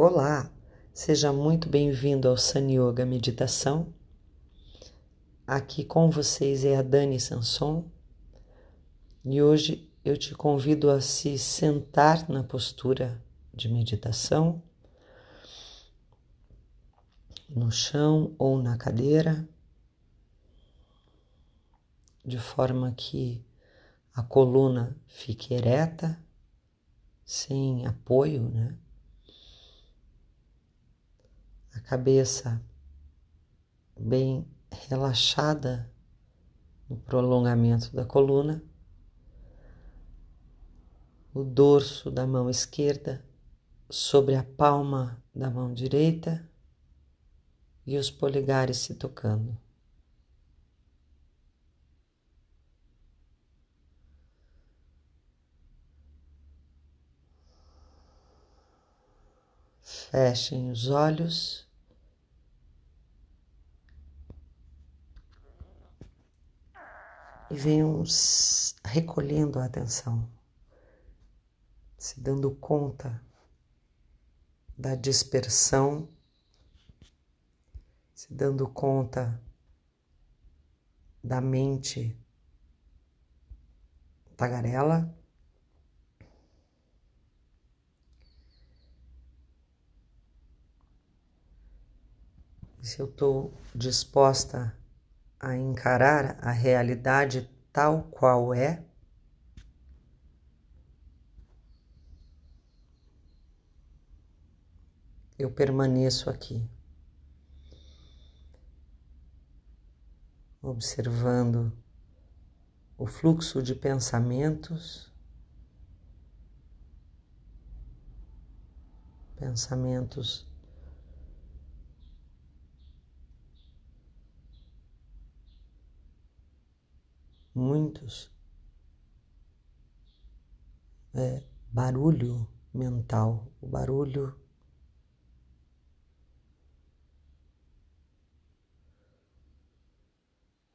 Olá, seja muito bem-vindo ao Sun Yoga Meditação. Aqui com vocês é a Dani Sanson e hoje eu te convido a se sentar na postura de meditação, no chão ou na cadeira, de forma que a coluna fique ereta, sem apoio, né? a cabeça bem relaxada no prolongamento da coluna, o dorso da mão esquerda sobre a palma da mão direita e os polegares se tocando. Fechem os olhos. E venham recolhendo a atenção, se dando conta da dispersão, se dando conta da mente tagarela. Se eu estou disposta a encarar a realidade tal qual é, eu permaneço aqui, observando o fluxo de pensamentos, pensamentos muitos é, barulho mental, o barulho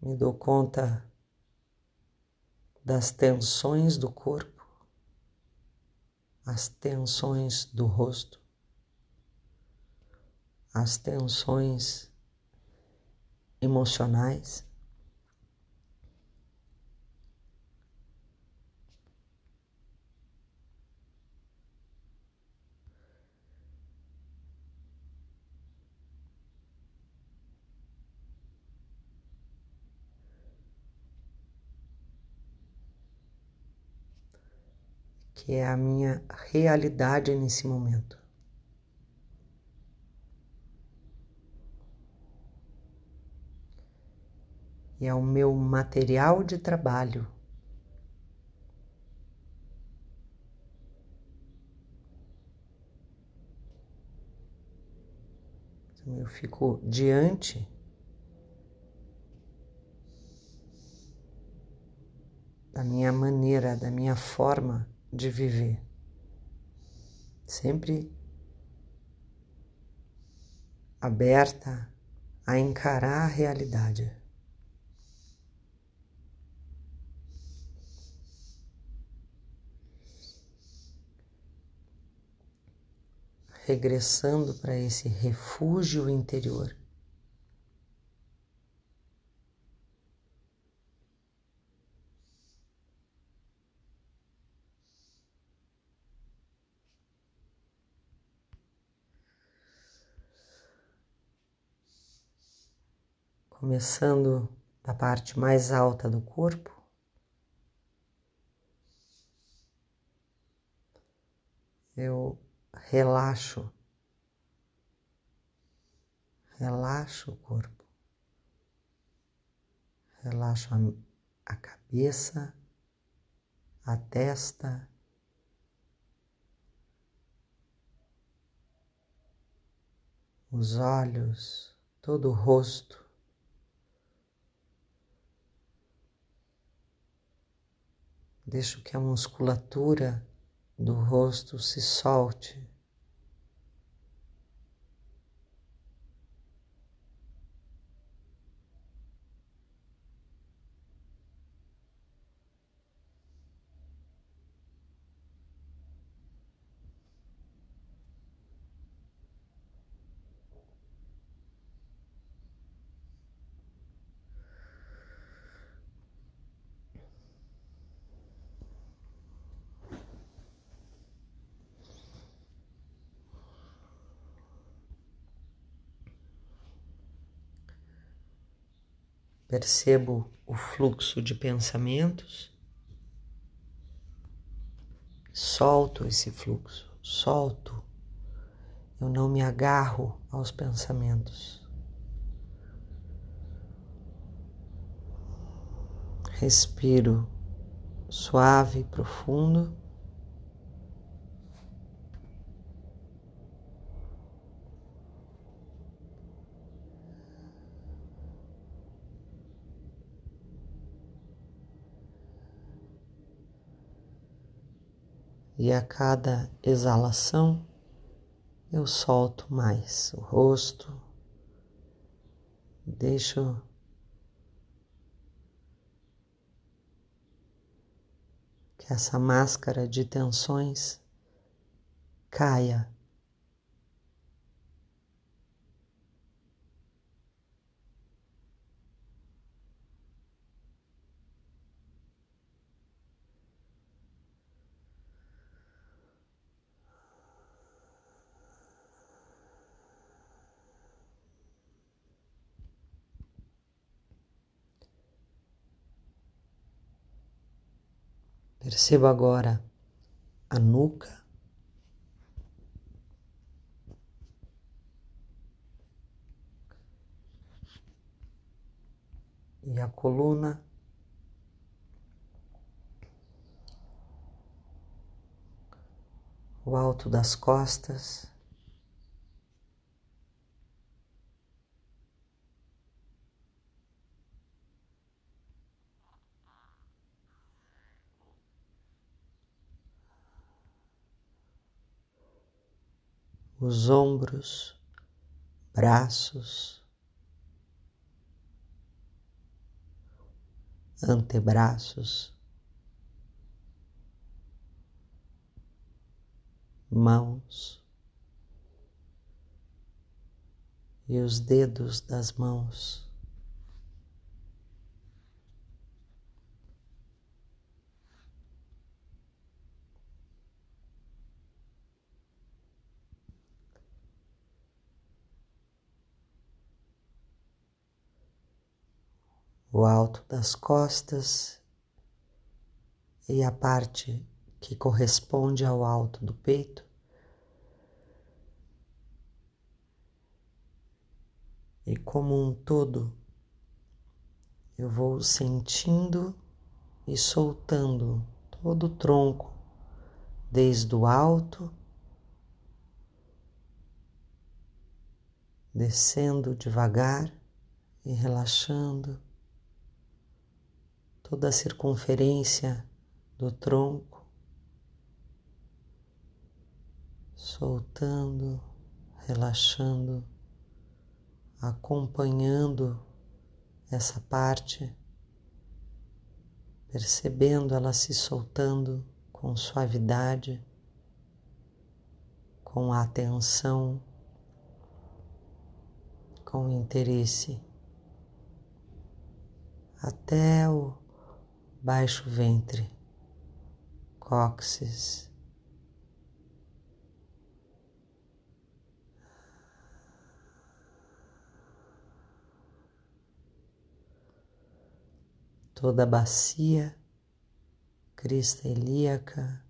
me dou conta das tensões do corpo, as tensões do rosto, as tensões emocionais. É a minha realidade nesse momento. E é o meu material de trabalho. Então eu fico diante da minha maneira, da minha forma de viver. Sempre aberta a encarar a realidade. Regressando para esse refúgio interior. Começando da parte mais alta do corpo. Eu relaxo, relaxo o corpo, relaxo a, a cabeça, a testa, os olhos, todo o rosto. Deixo que a musculatura do rosto se solte. Percebo o fluxo de pensamentos, solto esse fluxo, solto. Eu não me agarro aos pensamentos. Respiro suave e profundo. E a cada exalação eu solto mais o rosto, deixo que essa máscara de tensões caia Perceba agora a nuca. E a coluna. O alto das costas. Os ombros, braços, antebraços, mãos e os dedos das mãos. O alto das costas e a parte que corresponde ao alto do peito. E como um todo, eu vou sentindo e soltando todo o tronco, desde o alto, descendo devagar e relaxando toda a circunferência do tronco, soltando, relaxando, acompanhando essa parte, percebendo ela se soltando com suavidade, com atenção, com interesse, até o baixo ventre, cóccix. Toda a bacia, crista ilíaca,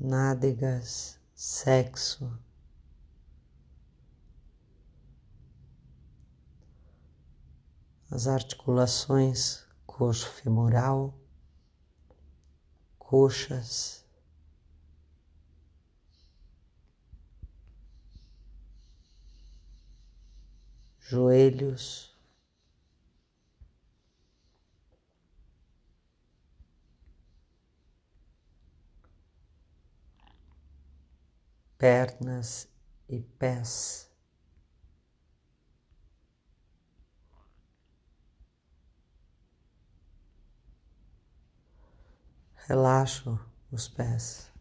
nádegas, sexo, as articulações coxo femoral, coxas, joelhos, pernas e pés. Relaxo os pés.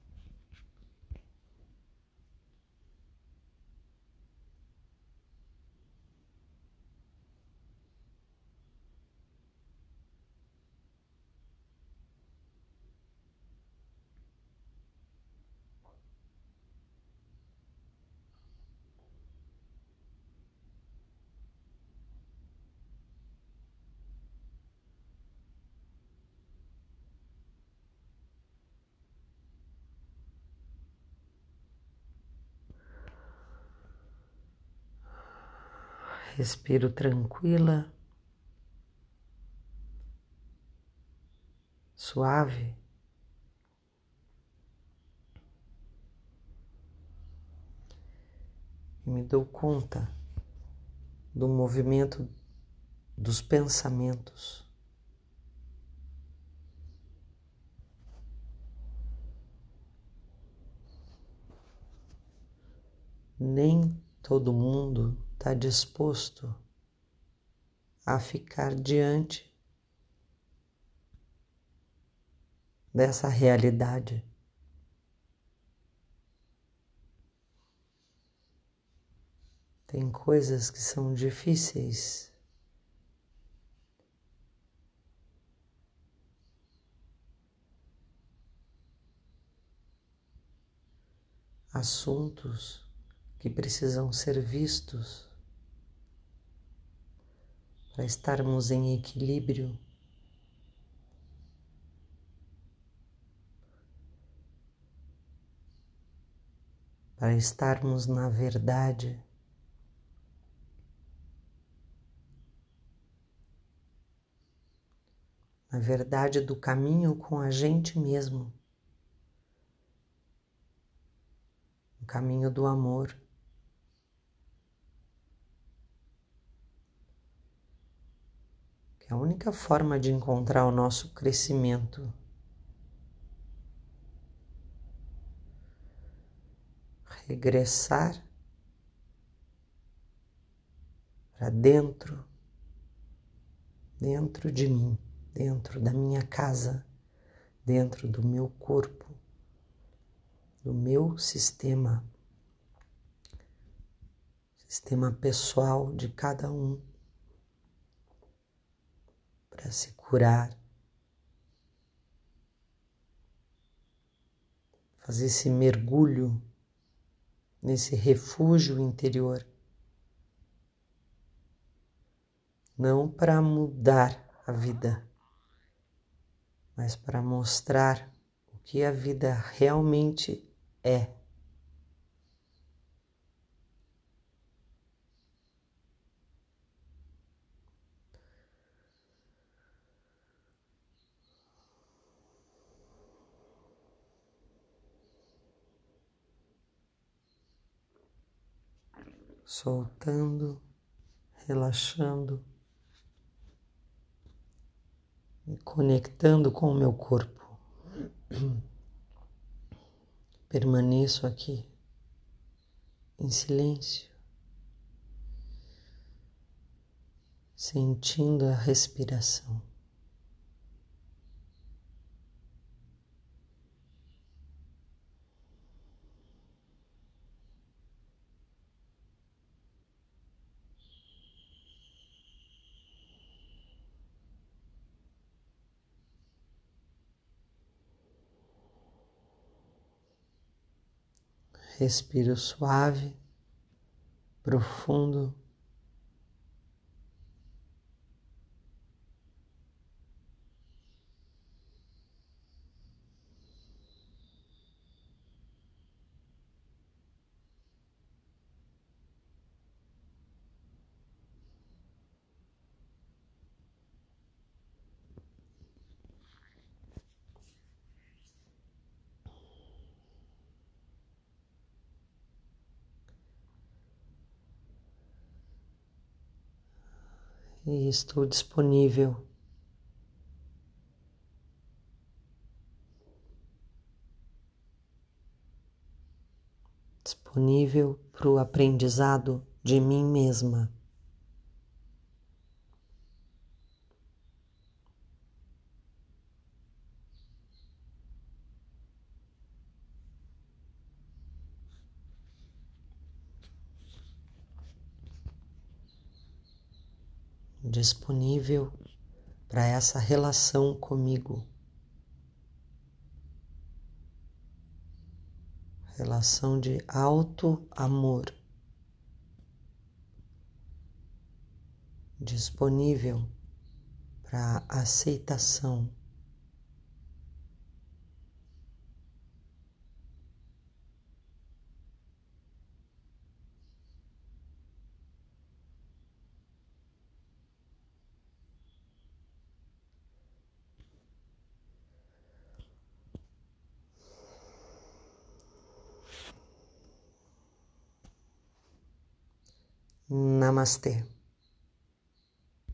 Respiro tranquila, suave. E me dou conta do movimento dos pensamentos. Nem todo mundo está disposto a ficar diante dessa realidade. Tem coisas que são difíceis. Assuntos que precisam ser vistos para estarmos em equilíbrio. Para estarmos na verdade. na verdade do caminho com a gente mesmo, o caminho do amor. Que a única forma de encontrar o nosso crescimento. Regressar para dentro, dentro de mim dentro da minha casa, dentro do meu corpo, do meu sistema, sistema pessoal de cada um, para se curar, fazer esse mergulho nesse refúgio interior. Não para mudar a vida, mas para mostrar o que a vida realmente é. Soltando, relaxando me conectando com o meu corpo. Permaneço aqui em silêncio, sentindo a respiração. Respiro suave, profundo. E estou disponível. Disponível para o aprendizado de mim mesma. Disponível para essa relação comigo. Relação de alto amor. Disponível para aceitação. Namastê.